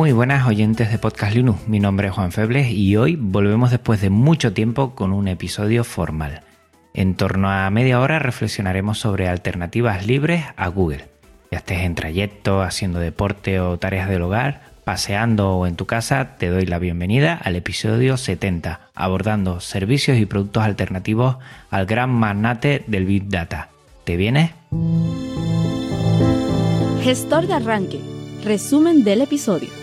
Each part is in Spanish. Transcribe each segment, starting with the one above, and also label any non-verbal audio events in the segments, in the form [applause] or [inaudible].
Muy buenas oyentes de Podcast Linux, mi nombre es Juan Febles y hoy volvemos después de mucho tiempo con un episodio formal. En torno a media hora reflexionaremos sobre alternativas libres a Google. Ya estés en trayecto, haciendo deporte o tareas del hogar, paseando o en tu casa, te doy la bienvenida al episodio 70, abordando servicios y productos alternativos al gran magnate del Big Data. ¿Te vienes? Gestor de arranque. Resumen del episodio.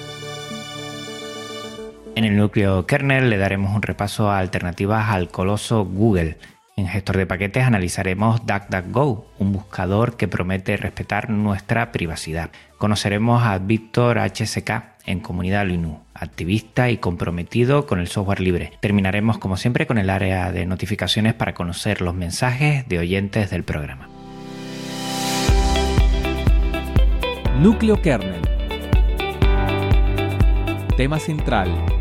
En el núcleo kernel le daremos un repaso a alternativas al coloso Google. En gestor de paquetes analizaremos DuckDuckGo, un buscador que promete respetar nuestra privacidad. Conoceremos a Víctor HSK en Comunidad Linux, activista y comprometido con el software libre. Terminaremos como siempre con el área de notificaciones para conocer los mensajes de oyentes del programa. Núcleo kernel. Tema central.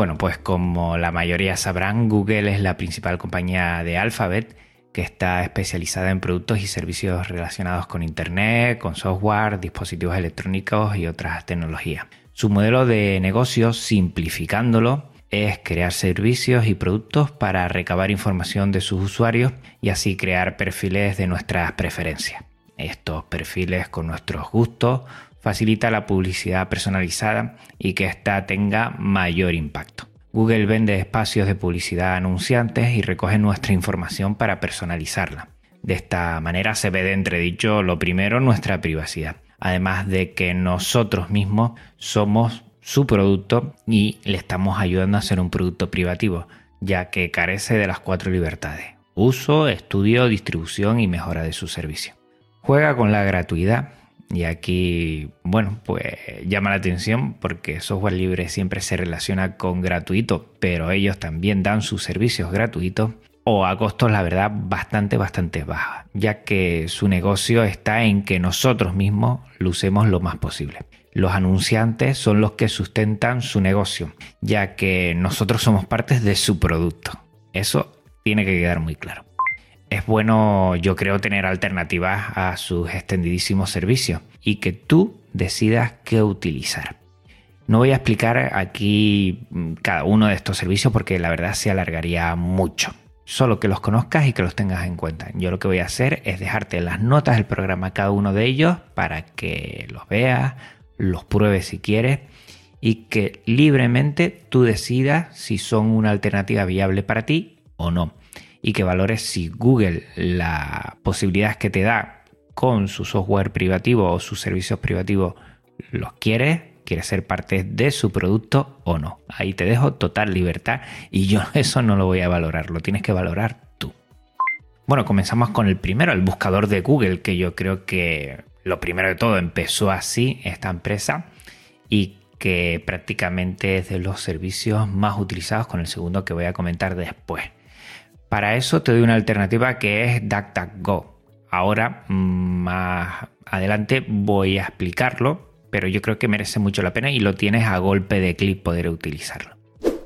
Bueno, pues como la mayoría sabrán, Google es la principal compañía de Alphabet que está especializada en productos y servicios relacionados con Internet, con software, dispositivos electrónicos y otras tecnologías. Su modelo de negocio, simplificándolo, es crear servicios y productos para recabar información de sus usuarios y así crear perfiles de nuestras preferencias. Estos perfiles con nuestros gustos facilita la publicidad personalizada y que ésta tenga mayor impacto. Google vende espacios de publicidad a anunciantes y recoge nuestra información para personalizarla. De esta manera se ve de entredicho lo primero nuestra privacidad, además de que nosotros mismos somos su producto y le estamos ayudando a ser un producto privativo, ya que carece de las cuatro libertades, uso, estudio, distribución y mejora de su servicio. Juega con la gratuidad y aquí, bueno, pues llama la atención porque software libre siempre se relaciona con gratuito, pero ellos también dan sus servicios gratuitos o a costos, la verdad, bastante, bastante bajos, ya que su negocio está en que nosotros mismos lo usemos lo más posible. Los anunciantes son los que sustentan su negocio, ya que nosotros somos partes de su producto. Eso tiene que quedar muy claro es bueno, yo creo, tener alternativas a sus extendidísimos servicios y que tú decidas qué utilizar. No voy a explicar aquí mm, cada uno de estos servicios porque la verdad se alargaría mucho. Solo que los conozcas y que los tengas en cuenta. Yo lo que voy a hacer es dejarte las notas del programa cada uno de ellos para que los veas, los pruebes si quieres y que libremente tú decidas si son una alternativa viable para ti o no y que valores si Google las posibilidades que te da con su software privativo o sus servicios privativos los quieres, quieres ser parte de su producto o no. Ahí te dejo total libertad y yo [laughs] eso no lo voy a valorar, lo tienes que valorar tú. Bueno, comenzamos con el primero, el buscador de Google, que yo creo que lo primero de todo empezó así esta empresa y que prácticamente es de los servicios más utilizados con el segundo que voy a comentar después. Para eso te doy una alternativa que es DuckDuckGo. Ahora, mm, más adelante, voy a explicarlo, pero yo creo que merece mucho la pena y lo tienes a golpe de clic poder utilizarlo.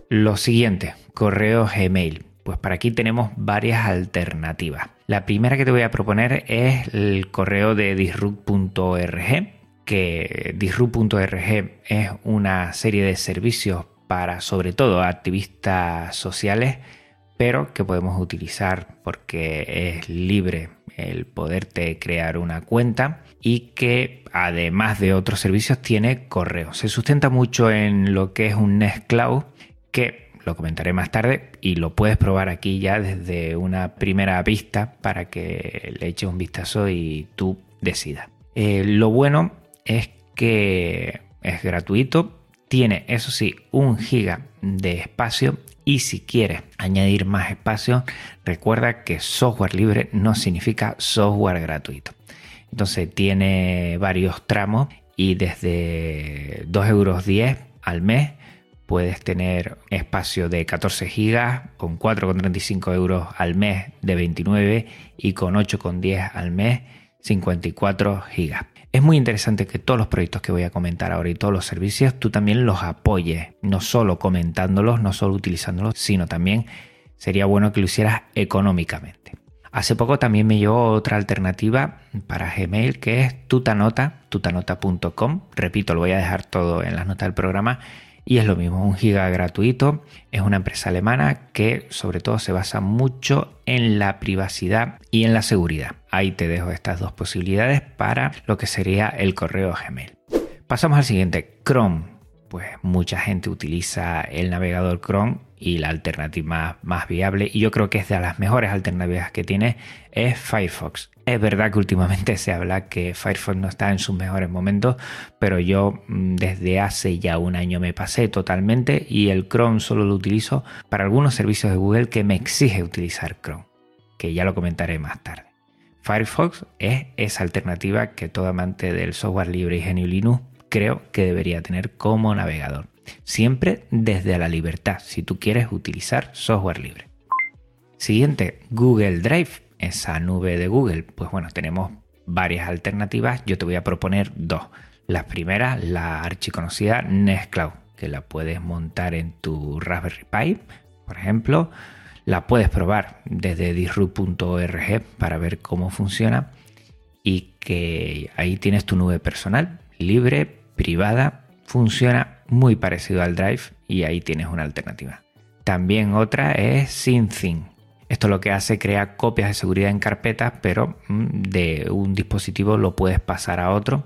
Lo siguiente, correo Gmail. Pues para aquí tenemos varias alternativas. La primera que te voy a proponer es el correo de disrupt.org, que disrupt.org es una serie de servicios para sobre todo activistas sociales pero que podemos utilizar porque es libre el poderte crear una cuenta y que además de otros servicios tiene correo. Se sustenta mucho en lo que es un Nextcloud que lo comentaré más tarde y lo puedes probar aquí ya desde una primera vista para que le eches un vistazo y tú decidas. Eh, lo bueno es que es gratuito, Tiene, eso sí, un giga de espacio y si quieres añadir más espacio, recuerda que software libre no significa software gratuito. Entonces tiene varios tramos y desde 2,10 euros al mes puedes tener espacio de 14 gigas con 4,35 euros al mes de 29 y con 8,10 al mes 54 gigas. Es muy interesante que todos los proyectos que voy a comentar ahora y todos los servicios tú también los apoyes, no solo comentándolos, no solo utilizándolos, sino también sería bueno que lo hicieras económicamente. Hace poco también me llegó otra alternativa para Gmail que es tutanota, tutanota.com. Repito, lo voy a dejar todo en las notas del programa y es lo mismo, un giga gratuito. Es una empresa alemana que sobre todo se basa mucho en la privacidad y en la seguridad. Ahí te dejo estas dos posibilidades para lo que sería el correo Gmail. Pasamos al siguiente, Chrome. Pues mucha gente utiliza el navegador Chrome y la alternativa más, viable, y yo creo que es de las mejores alternativas que tiene, es Firefox. Es verdad que últimamente [laughs] se habla que Firefox no está en sus mejores momentos, pero yo mm, desde hace ya un año me pasé totalmente y el Chrome solo lo utilizo para algunos servicios de Google que me exige utilizar Chrome, que ya lo comentaré más tarde. Firefox es esa alternativa que todo amante del software libre y genio Linux creo que debería tener como navegador. Siempre desde la libertad, si tú quieres utilizar software libre. Siguiente, Google Drive, esa nube de Google. Pues bueno, tenemos varias alternativas. Yo te voy a proponer dos. La primera, la archiconocida Nextcloud, que la puedes montar en tu Raspberry Pi, por ejemplo. La puedes probar desde disrupt.org para ver cómo funciona y que ahí tienes tu nube personal, libre, privada, funciona muy parecido al Drive y ahí tienes una alternativa. También otra es SyncThing. Esto lo que hace crea copias de seguridad en carpetas, pero mm, de un dispositivo lo puedes pasar a otro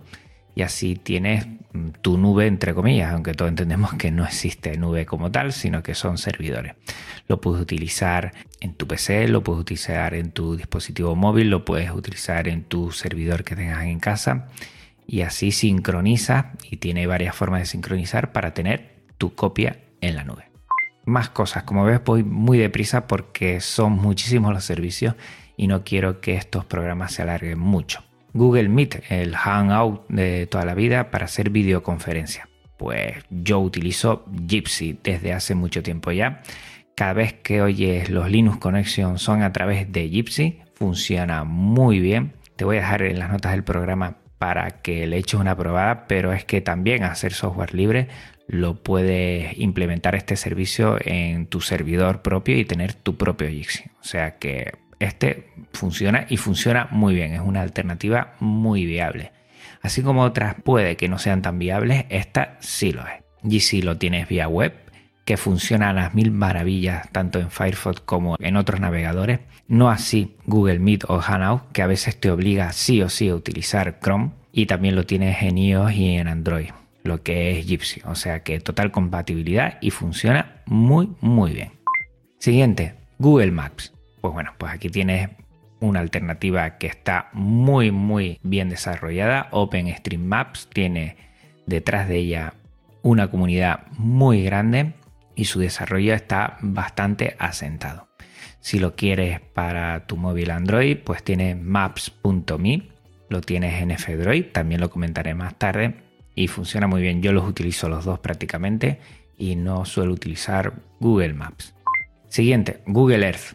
y así tienes mm, tu nube entre comillas, aunque todos entendemos que no existe nube como tal, sino que son servidores. Lo puedes utilizar en tu PC, lo puedes utilizar en tu dispositivo móvil, lo puedes utilizar en tu servidor que tengas en casa y así sincroniza y tiene varias formas de sincronizar para tener tu copia en la nube. Más cosas, como ves voy muy deprisa porque son muchísimos los servicios y no quiero que estos programas se alarguen mucho. Google Meet, el Hangout de toda la vida para hacer videoconferencia. Pues yo utilizo Gypsy desde hace mucho tiempo ya. Cada vez que oyes los Linux Connection son a través de Gypsy, funciona muy bien. Te voy a dejar en las notas del programa para que le eches una probada, pero es que también hacer software libre lo puedes implementar este servicio en tu servidor propio y tener tu propio Jitsi. O sea que este funciona y funciona muy bien, es una alternativa muy viable. Así como otras puede que no sean tan viables, esta sí lo es. Jitsi lo tienes vía web, que funciona a las mil maravillas tanto en Firefox como en otros navegadores. No así Google Meet o Hangout, que a veces te obliga sí o sí a utilizar Chrome y también lo tienes en iOS y en Android, lo que es Gypsy. O sea que total compatibilidad y funciona muy muy bien. Siguiente, Google Maps. Pues bueno, pues aquí tienes una alternativa que está muy muy bien desarrollada. OpenStreetMaps tiene detrás de ella una comunidad muy grande y su desarrollo está bastante asentado. Si lo quieres para tu móvil Android, pues tienes maps.me, lo tienes en F-Droid, también lo comentaré más tarde y funciona muy bien. Yo los utilizo los dos prácticamente y no suelo utilizar Google Maps. Siguiente, Google Earth.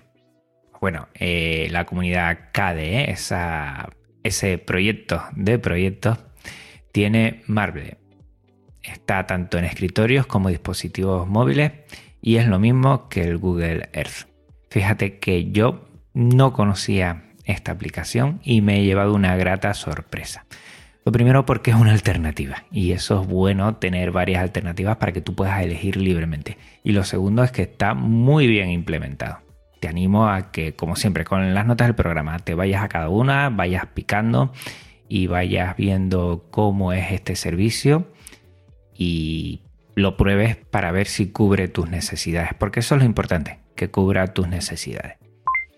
Bueno, eh, la comunidad KDE, ese proyecto de proyectos, tiene Marble está tanto en escritorios como dispositivos móviles y es lo mismo que el Google Earth. Fíjate que yo no conocía esta aplicación y me he llevado una grata sorpresa. Lo primero porque es una alternativa y eso es bueno tener varias alternativas para que tú puedas elegir libremente. Y lo segundo es que está muy bien implementado. Te animo a que, como siempre, con las notas del programa, te vayas a cada una, vayas picando y vayas viendo cómo es este servicio y lo pruebes para ver si cubre tus necesidades, porque eso es lo importante, que cubra tus necesidades.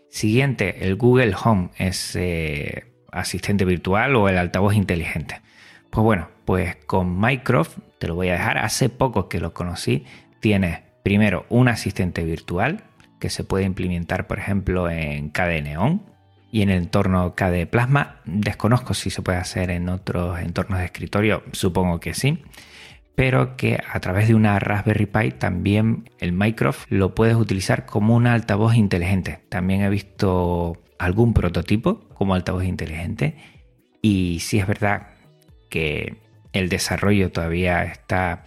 Siguiente, el Google Home, ese asistente virtual o el altavoz inteligente. Pues bueno, pues con Mycroft, te lo voy a dejar, hace poco que lo conocí, tienes primero un asistente virtual que se puede implementar, por ejemplo, en KDE Neon y en el entorno KDE Plasma. Desconozco si se puede hacer en otros entornos de escritorio, supongo que sí pero que a través de una Raspberry Pi también el Mycroft lo puedes utilizar como un altavoz inteligente. También he visto algún prototipo como altavoz inteligente y si es verdad que el desarrollo todavía está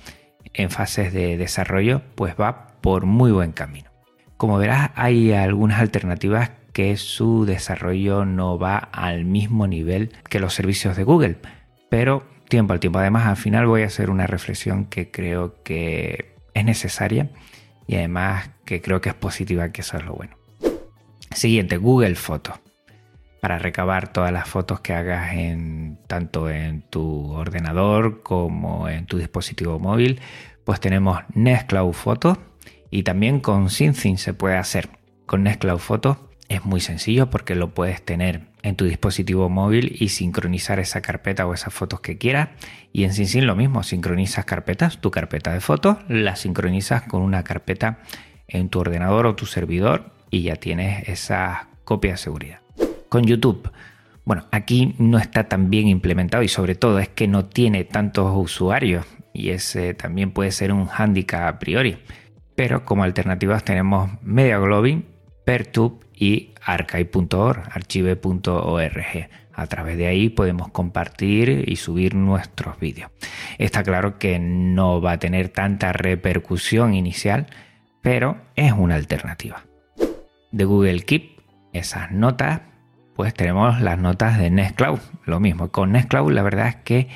en fases de desarrollo, pues va por muy buen camino. Como verás, hay algunas alternativas que su desarrollo no va al mismo nivel que los servicios de Google, pero tiempo al tiempo. Además, al final voy a hacer una reflexión que creo que es necesaria y además que creo que es positiva, que eso es lo bueno. Siguiente, Google Fotos. Para recabar todas las fotos que hagas en, tanto en tu ordenador como en tu dispositivo móvil, pues tenemos Nextcloud Photos y también con SyncThing se puede hacer. Con Nextcloud Photos es muy sencillo porque lo puedes tener en tu dispositivo móvil y sincronizar esa carpeta o esas fotos que quieras. Y en SyncSync lo mismo, sincronizas carpetas, tu carpeta de fotos, la sincronizas con una carpeta en tu ordenador o tu servidor y ya tienes esa copia de seguridad. Con YouTube, bueno, aquí no está tan bien implementado y sobre todo es que no tiene tantos usuarios y ese también puede ser un handicap a priori. Pero como alternativas tenemos Media Globin, Pertube y archive.org, archive.org. A través de ahí podemos compartir y subir nuestros vídeos. Está claro que no va a tener tanta repercusión inicial, pero es una alternativa. De Google Keep, esas notas, pues tenemos las notas de Nextcloud. Lo mismo, con Nextcloud la verdad es que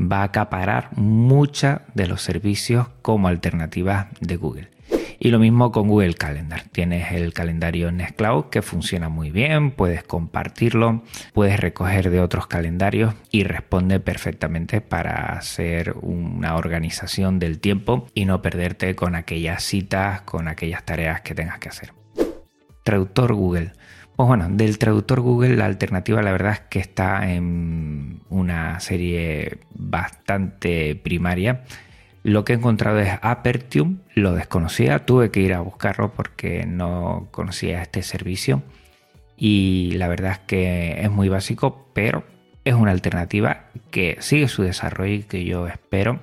va a acaparar muchos de los servicios como alternativa de Google. Y lo mismo con Google Calendar. Tienes el calendario Nextcloud que funciona muy bien, puedes compartirlo, puedes recoger de otros calendarios y responde perfectamente para hacer una organización del tiempo y no perderte con aquellas citas, con aquellas tareas que tengas que hacer. Traductor Google. Pues bueno, del traductor Google la alternativa la verdad es que está en una serie bastante primaria lo que he encontrado es Apertium, lo desconocía, tuve que ir a buscarlo porque no conocía este servicio y la verdad es que es muy básico, pero es una alternativa que sigue su desarrollo y que yo espero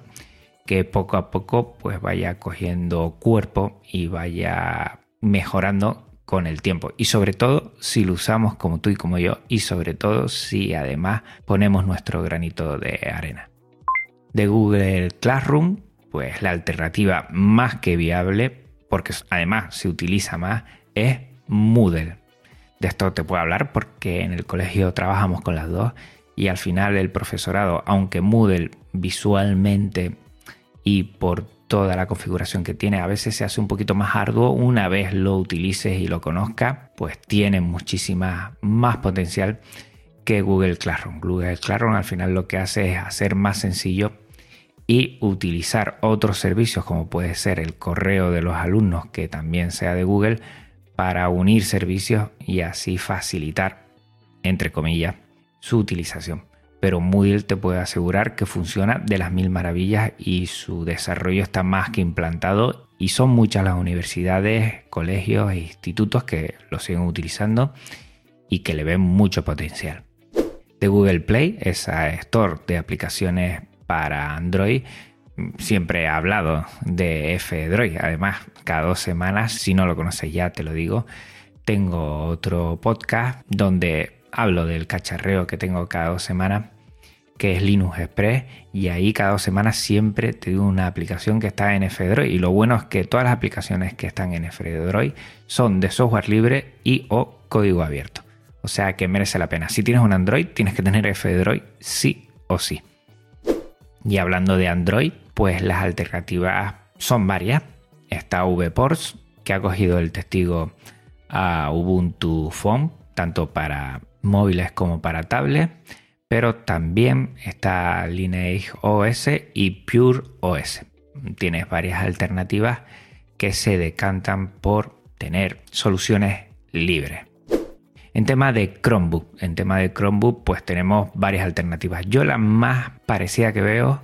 que poco a poco pues vaya cogiendo cuerpo y vaya mejorando con el tiempo y sobre todo si lo usamos como tú y como yo y sobre todo si además ponemos nuestro granito de arena. De Google Classroom pues la alternativa más que viable, porque además se utiliza más, es Moodle. De esto te puedo hablar porque en el colegio trabajamos con las dos y al final el profesorado, aunque Moodle visualmente y por toda la configuración que tiene, a veces se hace un poquito más arduo, una vez lo utilices y lo conozcas, pues tiene muchísima más potencial que Google Classroom. Google Classroom al final lo que hace es hacer más sencillo y utilizar otros servicios como puede ser el correo de los alumnos que también sea de Google para unir servicios y así facilitar, entre comillas, su utilización. Pero Moodle te puede asegurar que funciona de las mil maravillas y su desarrollo está más que implantado y son muchas las universidades, colegios e institutos que lo siguen utilizando y que le ven mucho potencial. De Google Play, esa store de aplicaciones para Android siempre he hablado de F-Droid. Además, cada dos semanas, si no lo conoces ya, te lo digo, tengo otro podcast donde hablo del cacharreo que tengo cada dos semanas, que es Linux Express, y ahí cada dos semanas siempre te digo una aplicación que está en F-Droid. Y lo bueno es que todas las aplicaciones que están en F-Droid son de software libre y o código abierto. O sea que merece la pena. Si tienes un Android, tienes que tener F-Droid sí o sí. Y hablando de Android, pues las alternativas son varias. Está VPorts, que ha cogido el testigo a Ubuntu Phone, tanto para móviles como para tablets. Pero también está Lineage OS y Pure OS. Tienes varias alternativas que se decantan por tener soluciones libres. En tema de Chromebook, en tema de Chromebook, pues tenemos varias alternativas. Yo la más parecida que veo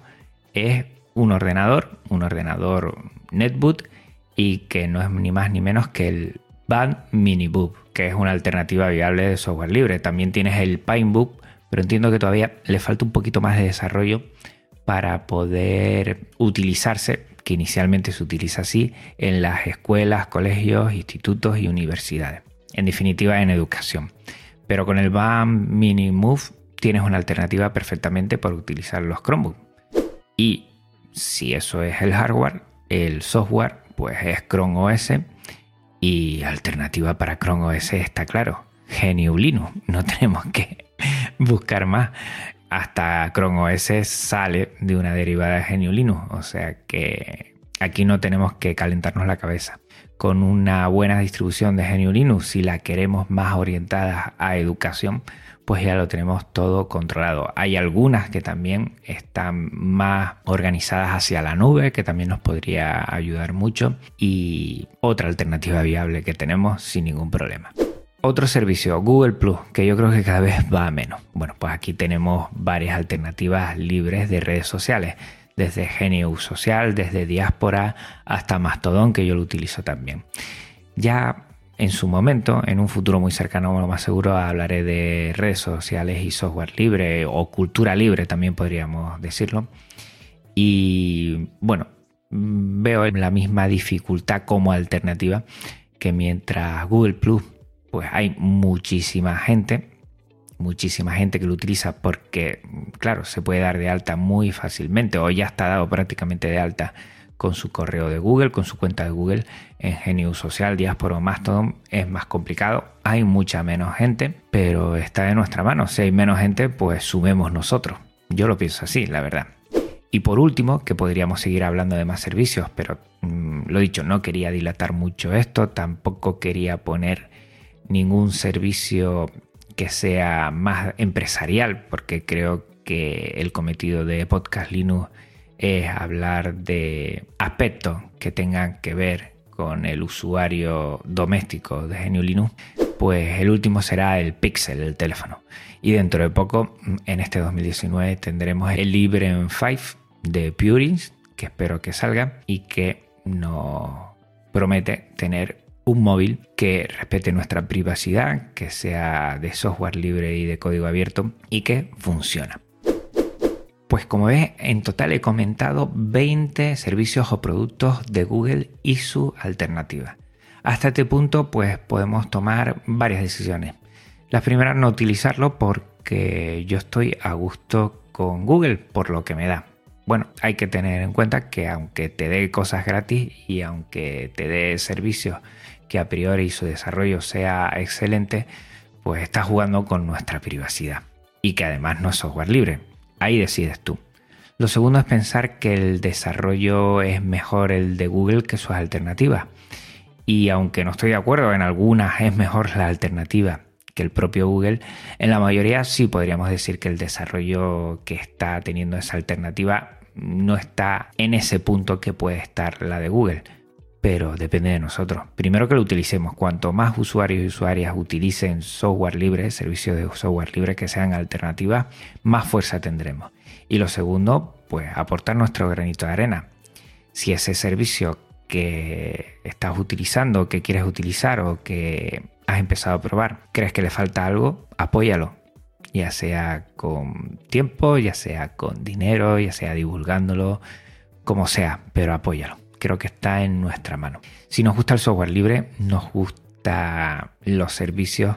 es un ordenador, un ordenador netbook y que no es ni más ni menos que el Band Minibook, que es una alternativa viable de software libre. También tienes el Pinebook, pero entiendo que todavía le falta un poquito más de desarrollo para poder utilizarse, que inicialmente se utiliza así, en las escuelas, colegios, institutos y universidades en definitiva en educación. Pero con el BAM Mini Move tienes una alternativa perfectamente para utilizar los Chromebooks. Y si eso es el hardware, el software pues es Chrome OS y alternativa para Chrome OS está claro, GNU Linux. No [laughs] tenemos que buscar más. Hasta Chrome OS sale de una derivada de GNU Linux, o sea que aquí no tenemos que calentarnos la cabeza con una buena distribución de GNU Linux, si la queremos más orientada a educación, pues ya lo tenemos todo controlado. Hay algunas que también están más organizadas hacia la nube, que también nos podría ayudar mucho. Y otra alternativa viable que tenemos sin ningún problema. Otro servicio, Google Plus, que yo creo que cada vez va a menos. Bueno, pues aquí tenemos varias alternativas libres de redes sociales desde GNU Social, desde Diáspora hasta Mastodon, que yo lo utilizo también. Ya en su momento, en un futuro muy cercano, lo más seguro, hablaré de redes sociales y software libre o cultura libre, también podríamos decirlo. Y bueno, veo la misma dificultad como alternativa que mientras Google Plus, pues hay muchísima gente muchísima gente que lo utiliza porque, claro, se puede dar de alta muy fácilmente o ya está dado prácticamente de alta con su correo de Google, con su cuenta de Google en GNU Social, Diaspora o Mastodon es más complicado. Hay mucha menos gente, pero está de nuestra mano. Si hay menos gente, pues sumemos nosotros. Yo lo pienso así, la verdad. Y por último, que podríamos seguir hablando de más servicios, pero mm, lo dicho, no quería dilatar mucho esto, tampoco quería poner ningún servicio que sea más empresarial, porque creo que el cometido de Podcast Linux es hablar de aspectos que tengan que ver con el usuario doméstico de GNU Linux, pues el último será el Pixel, el teléfono. Y dentro de poco, en este 2019, tendremos el Librem 5 de Purins, que espero que salga y que nos promete tener un móvil que respete nuestra privacidad, que sea de software libre y de código abierto y que funciona. Pues como ves, en total he comentado 20 servicios o productos de Google y su alternativa. Hasta este punto pues podemos tomar varias decisiones. La primera no utilizarlo porque yo estoy a gusto con Google por lo que me da. Bueno, hay que tener en cuenta que aunque te dé cosas gratis y aunque te dé servicios que a priori su desarrollo sea excelente, pues está jugando con nuestra privacidad y que además no es software libre. Ahí decides tú. Lo segundo es pensar que el desarrollo es mejor el de Google que sus alternativas. Y aunque no estoy de acuerdo, en algunas es mejor la alternativa que el propio Google, en la mayoría sí podríamos decir que el desarrollo que está teniendo esa alternativa no está en ese punto que puede estar la de Google pero depende de nosotros. Primero que lo utilicemos. Cuanto más usuarios y usuarias utilicen software libre, servicios de software libre que sean alternativas, más fuerza tendremos. Y lo segundo, pues aportar nuestro granito de arena. Si ese servicio que estás utilizando, que quieres utilizar o que has empezado a probar, crees que le falta algo, apóyalo. Ya sea con tiempo, ya sea con dinero, ya sea divulgándolo, como sea, pero apóyalo creo que está en nuestra mano. Si nos gusta el software libre, nos gusta los servicios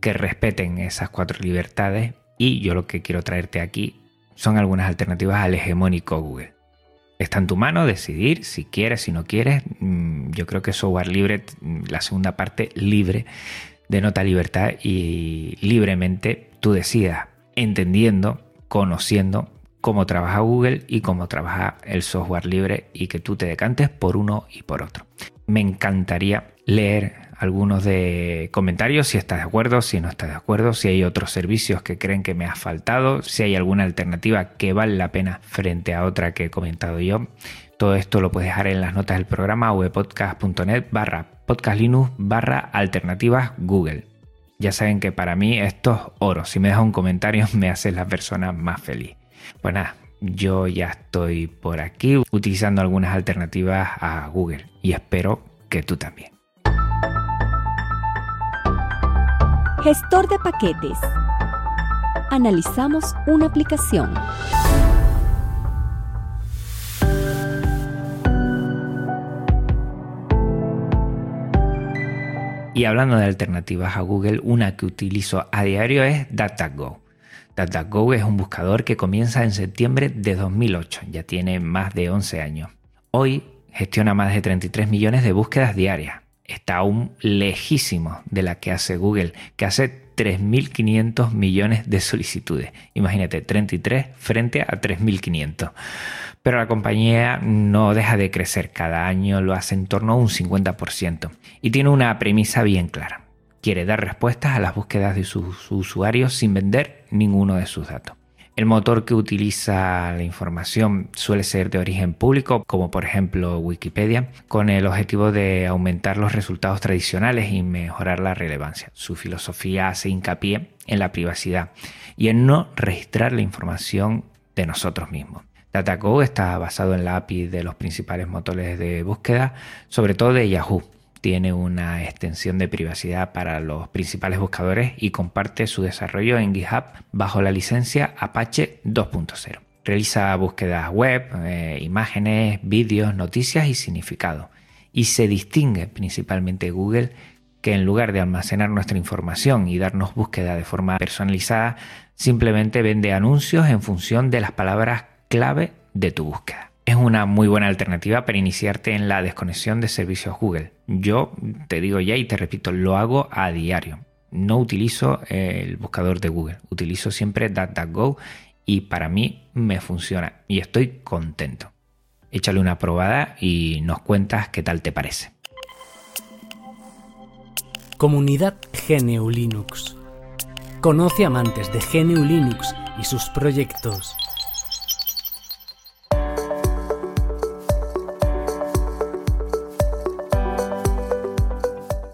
que respeten esas cuatro libertades y yo lo que quiero traerte aquí son algunas alternativas al hegemónico Google. Está en tu mano decidir si quieres, si no quieres. Mm, yo creo que software libre, la segunda parte libre, denota libertad y libremente tú decidas, entendiendo, conociendo cómo trabaja Google y cómo trabaja el software libre y que tú te decantes por uno y por otro. Me encantaría leer algunos de comentarios si estás de acuerdo, si no estás de acuerdo, si hay otros servicios que creen que me ha faltado, si hay alguna alternativa que vale la pena frente a otra que he comentado yo. Todo esto lo puedes dejar en las notas del programa webpodcast.net barra podcastlinux barra alternativas Google. Ya saben que para mí esto es oro. Si me dejas un comentario [laughs] me haces la persona más feliz. Pues nada, yo ya estoy por aquí utilizando algunas alternativas a Google y espero que tú también. Gestor de paquetes. Analizamos una aplicación. Y hablando de alternativas a Google, una que utilizo a diario es DuckDuckGo. DuckDuckGo es un buscador que comienza en septiembre de 2008, ya tiene más de 11 años. Hoy gestiona más de 33 millones de búsquedas diarias. Está aún lejísimo de la que hace Google, que hace 3.500 millones de solicitudes. Imagínate, 33 frente a 3.500. Pero la compañía no deja de crecer, cada año lo hace en torno a un 50%. Y tiene una premisa bien clara. Quiere dar respuestas a las búsquedas de sus usuarios sin vender ninguno de sus datos. El motor que utiliza la información suele ser de origen público, como por ejemplo Wikipedia, con el objetivo de aumentar los resultados tradicionales y mejorar la relevancia. Su filosofía hace hincapié en la privacidad y en no registrar la información de nosotros mismos. DataGo está basado en la API de los principales motores de búsqueda, sobre todo de Yahoo tiene una extensión de privacidad para los principales buscadores y comparte su desarrollo en GitHub bajo la licencia Apache 2.0. Realiza búsquedas web, eh, imágenes, vídeos, noticias y significado. Y se distingue principalmente Google que en lugar de almacenar nuestra información y darnos búsqueda de forma personalizada, simplemente vende anuncios en función de las palabras clave de tu búsqueda es una muy buena alternativa para iniciarte en la desconexión de servicios Google. Yo te digo ya y te repito, lo hago a diario. No utilizo el buscador de Google, utilizo siempre DuckDuckGo y para mí me funciona y estoy contento. Échale una probada y nos cuentas qué tal te parece. Comunidad GNU Linux. Conoce amantes de GNU Linux y sus proyectos.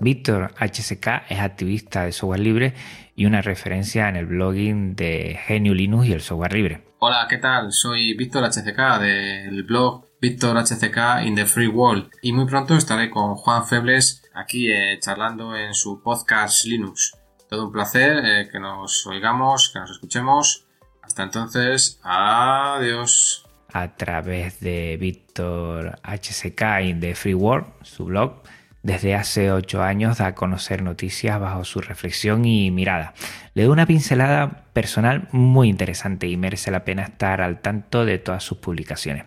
Víctor HCK es activista de software libre y una referencia en el blogging de GNU Linux y el software libre. Hola, ¿qué tal? Soy Víctor HCK del blog Víctor HCK in the Free World y muy pronto estaré con Juan Febles aquí eh, charlando en su podcast Linux. Todo un placer eh, que nos oigamos, que nos escuchemos. Hasta entonces, adiós. A través de Víctor HCK in the Free World, su blog, desde hace ocho años da a conocer noticias bajo su reflexión y mirada. Le da una pincelada personal muy interesante y merece la pena estar al tanto de todas sus publicaciones.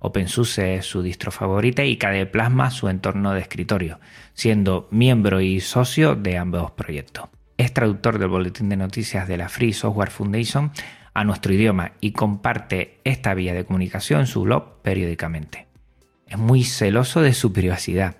OpenSUSE es su distro favorita y KDE Plasma su entorno de escritorio, siendo miembro y socio de ambos proyectos. Es traductor del boletín de noticias de la Free Software Foundation a nuestro idioma y comparte esta vía de comunicación en su blog periódicamente. Es muy celoso de su privacidad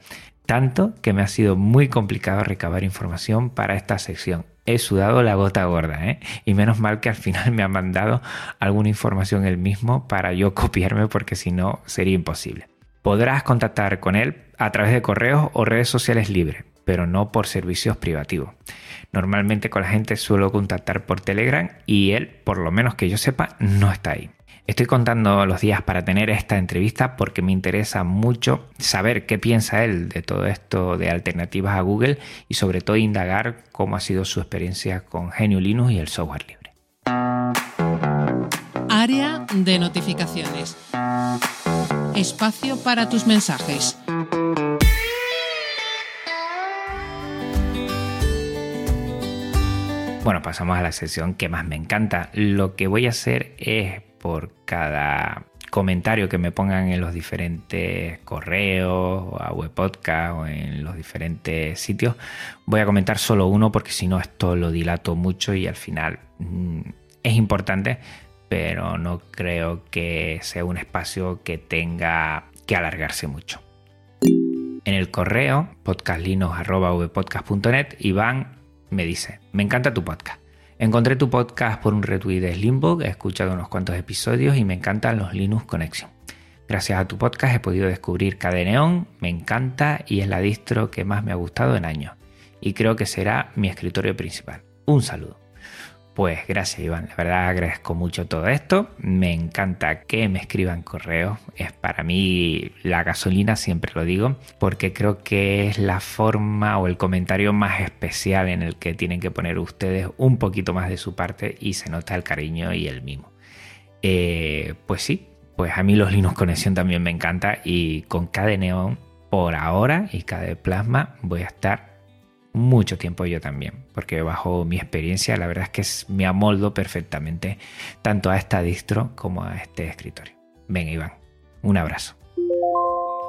tanto que me ha sido muy complicado recabar información para esta sección. He sudado la gota gorda, ¿eh? Y menos mal que al final me ha mandado alguna información él mismo para yo [laughs] copiarme porque si no sería imposible. Podrás contactar con él a través de correos o redes sociales libres, pero no por servicios privativos. Normalmente con la gente suelo contactar por Telegram y él, por lo menos que yo sepa, no está ahí. Estoy contando los días para tener esta entrevista porque me interesa mucho saber qué piensa él de todo esto de alternativas a Google y sobre todo indagar cómo ha sido su experiencia con GNU Linux y el software libre. Área de notificaciones. Espacio para tus mensajes. Bueno, pasamos a la sección que más me encanta. Lo que voy a hacer es por cada comentario que me pongan en los diferentes correos o a web podcast o en los diferentes sitios voy a comentar solo uno porque si no esto lo dilato mucho y al final mm, es importante pero no creo que sea un espacio que tenga que alargarse mucho. En el correo podcastlinos.vpodcast.net Iván me dice me encanta tu podcast Encontré tu podcast por un retweet de Slimbook, he escuchado unos cuantos episodios y me encantan los Linux Connection. Gracias a tu podcast he podido descubrir KDE Neon, me encanta y es la distro que más me ha gustado en años. y creo que será mi escritorio principal. Un saludo. Pues gracias Iván, la verdad agradezco mucho todo esto, me encanta que me escriban correos, es para mí la gasolina, siempre lo digo, porque creo que es la forma o el comentario más especial en el que tienen que poner ustedes un poquito más de su parte y se nota el cariño y el mimo. Eh, pues sí, pues a mí los Linux Conexión también me encanta y con KDE Neon por ahora y KDE Plasma voy a estar mucho tiempo yo también, porque bajo mi experiencia la verdad es que me amoldo perfectamente tanto a esta distro como a este escritorio. Venga Iván, un abrazo.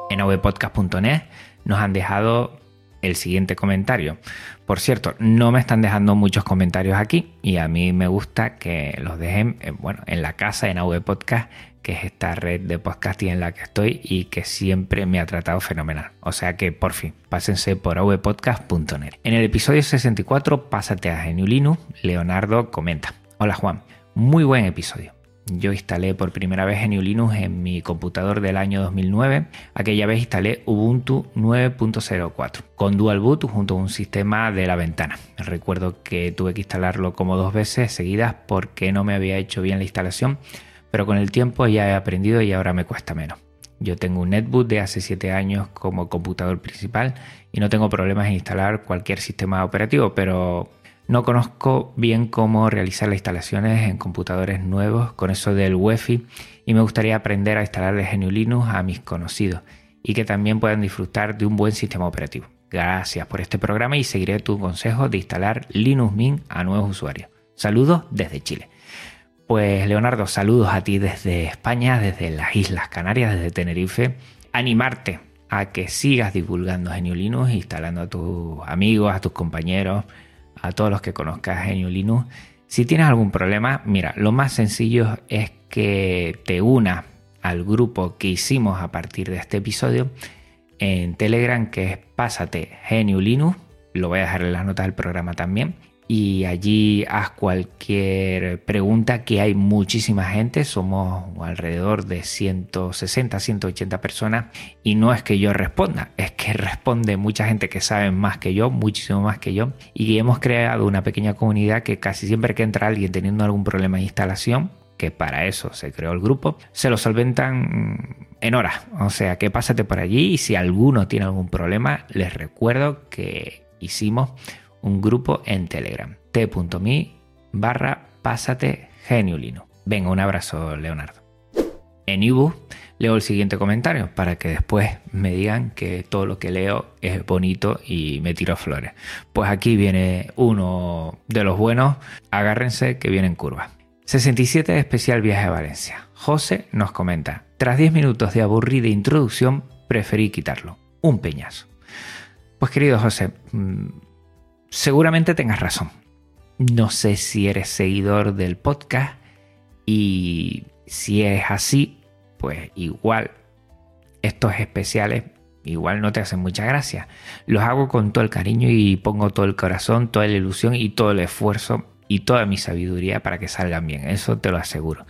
En ovpodcast.net nos han dejado el siguiente comentario. Por cierto, no me están dejando muchos comentarios aquí y a mí me gusta que los dejen eh, bueno, en la casa, en AV Podcast, que es esta red de podcasting en la que estoy y que siempre me ha tratado fenomenal. O sea que por fin, pásense por avpodcast.net. En el episodio 64, Pásate a Geniulino, Leonardo comenta. Hola Juan, muy buen episodio. Yo instalé por primera vez GNU Linux en mi computador del año 2009. Aquella vez instalé Ubuntu 9.04 con Dual Boot junto a un sistema de la ventana. Recuerdo que tuve que instalarlo como dos veces seguidas porque no me había hecho bien la instalación, pero con el tiempo ya he aprendido y ahora me cuesta menos. Yo tengo un netbook de hace 7 años como computador principal y no tengo problemas en instalar cualquier sistema operativo, pero no conozco bien cómo realizar las instalaciones en computadores nuevos con eso del UEFI y me gustaría aprender a instalar el GNU Linux a mis conocidos y que también puedan disfrutar de un buen sistema operativo. Gracias por este programa y seguiré tu consejo de instalar Linux Mint a nuevos usuarios. Saludos desde Chile. Pues Leonardo, saludos a ti desde España, desde las Islas Canarias, desde Tenerife. Animarte a que sigas divulgando GNU Linux, instalando a tus amigos, a tus compañeros, a todos los que conozcas GNU Linux. Si tienes algún problema, mira, lo más sencillo es que te unas al grupo que hicimos a partir de este episodio en Telegram, que es Pásate GNU Linux. Lo voy a dejar en las notas del programa también y allí haz cualquier pregunta que hay muchísima gente, somos alrededor de 160, 180 personas y no es que yo responda, es que [laughs] responde mucha gente que sabe más que yo, muchísimo más que yo y hemos creado una pequeña comunidad que casi siempre que entra alguien teniendo algún problema de instalación, que para eso se creó el grupo, se lo solventan en horas, o sea que pásate por allí y si alguno tiene algún problema, les recuerdo que hicimos un grupo en Telegram. t.me barra pásate geniulino. Venga, un abrazo, Leonardo. En Ibu leo el siguiente comentario para que después me digan que todo lo que leo es bonito y me tiro flores. Pues aquí viene uno de los buenos. Agárrense que viene en curva. 67 especial viaje a Valencia. José nos comenta, tras 10 minutos de aburrida introducción, preferí quitarlo. Un peñazo. Pues querido José, mm, seguramente tengas razón. No sé si eres seguidor del podcast y si es así, pues igual estos especiales igual no te hacen mucha gracia. Los hago con todo el cariño y pongo todo el corazón, toda la ilusión y todo el esfuerzo y toda mi sabiduría para que salgan bien. Eso te lo aseguro.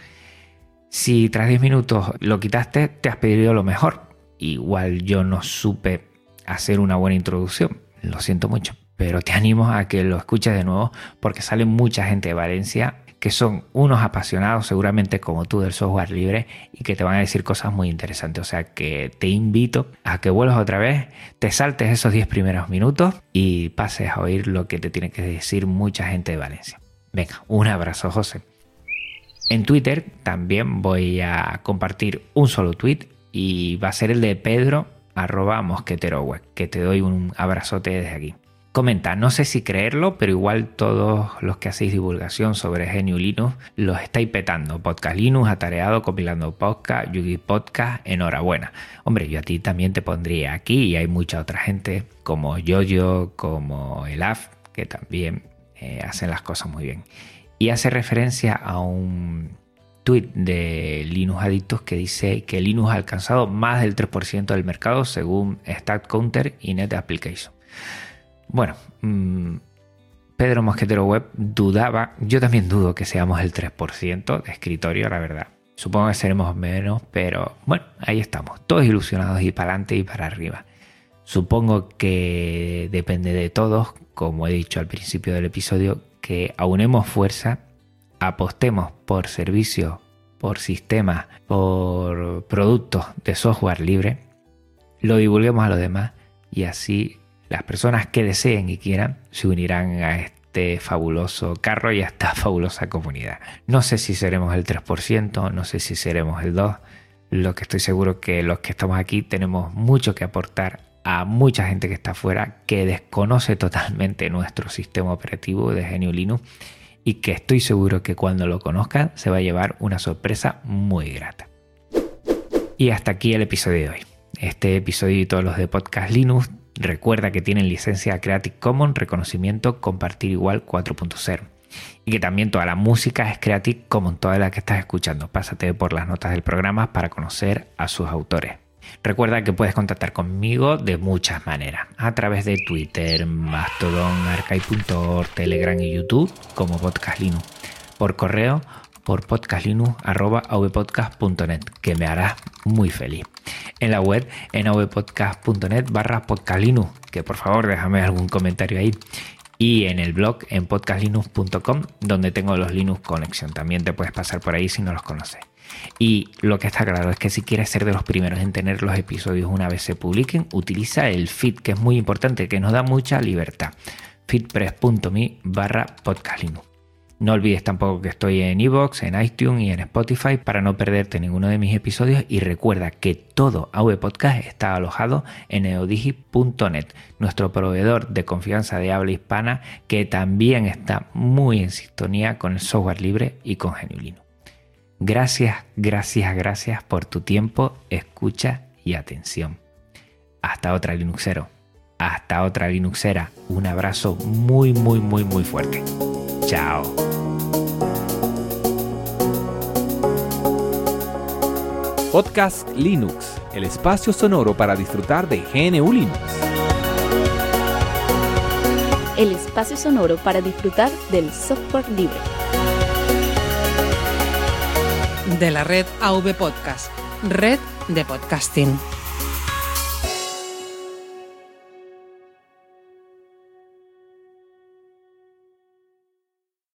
Si tras 10 minutos lo quitaste, te has pedido lo mejor. Igual yo no supe hacer una buena introducción. Lo siento mucho pero te animo a que lo escuches de nuevo porque sale mucha gente de Valencia que son unos apasionados seguramente como tú del software libre y que te van a decir cosas muy interesantes. O sea que te invito a que vuelvas otra vez, te saltes esos 10 primeros minutos y pases a oír lo que te tiene que decir mucha gente de Valencia. Venga, un abrazo José. En Twitter también voy a compartir un solo tweet y va a ser el de Pedro arroba mosquetero web, que te doy un abrazote desde aquí. Comenta, no sé si creerlo, pero igual todos los que hacéis divulgación sobre GNU Linux los estáis petando. Podcast Linux, atareado, compilando podcast, Yugi Podcast, enhorabuena. Hombre, yo a ti también te pondría aquí y hay mucha otra gente como Yoyo, como el AF, que también eh, hacen las cosas muy bien. Y hace referencia a un tweet de Linux Adictos que dice que Linux ha alcanzado más del 3% del mercado según StatCounter y Net Application. Bueno, mm, Pedro Mosquetero Web dudaba, yo también dudo que seamos el 3% de escritorio, la verdad. Supongo que seremos menos, pero bueno, ahí estamos, todos ilusionados y para adelante y para arriba. Supongo que depende de todos, como he dicho al principio del episodio, que aunemos fuerza, apostemos por servicios, por sistemas, por productos de software libre, lo divulguemos a los demás y así las personas que deseen y quieran se unirán a este fabuloso carro y a esta [laughs] fabulosa comunidad. No sé si seremos el 3%, no sé si seremos el 2%, lo que estoy seguro que los que estamos aquí tenemos mucho que aportar a mucha gente que está afuera que desconoce totalmente nuestro sistema operativo de Genio Linux y que estoy seguro que cuando lo conozcan se va a llevar una sorpresa muy grata. Y hasta aquí el episodio de hoy. Este episodio y todos los de Podcast Linux recuerda que tienen licencia Creative Commons reconocimiento compartir igual 4.0 y que también toda la música es Creative Commons, toda la que estás escuchando. Pásate por las notas del programa para conocer a sus autores. Recuerda que puedes contactar conmigo de muchas maneras, a través de Twitter, Mastodon, Arcade.org, Telegram y YouTube como Podcast Linux, por correo por podcastlinux.avpodcast.net, que me hará muy feliz. En la web en avpodcast.net barra podcastlinux, que por favor déjame algún comentario ahí y en el blog en podcastlinux.com donde tengo los Linux Connection. También te puedes pasar por ahí si no los conoces. Y lo que está claro es que si quieres ser de los primeros en tener los episodios una vez se publiquen, utiliza el feed, que es muy importante, que nos da mucha libertad. feedpress.me barra podcastlinux. No olvides tampoco que estoy en iVoox, en iTunes y en Spotify para no perderte ninguno de mis episodios y recuerda que todo AV Podcast está alojado en neodigi.net, nuestro proveedor de confianza de habla hispana que también está muy en sintonía con el software libre y con Geniulino. Gracias, gracias, gracias por tu tiempo, escucha y atención. Hasta otra Linuxero. Hasta otra Linuxera. Un abrazo muy, muy, muy, muy fuerte. Chao. Podcast Linux, el espacio sonoro para disfrutar de GNU Linux. El espacio sonoro para disfrutar del software libre. De la red AV Podcast, red de podcasting.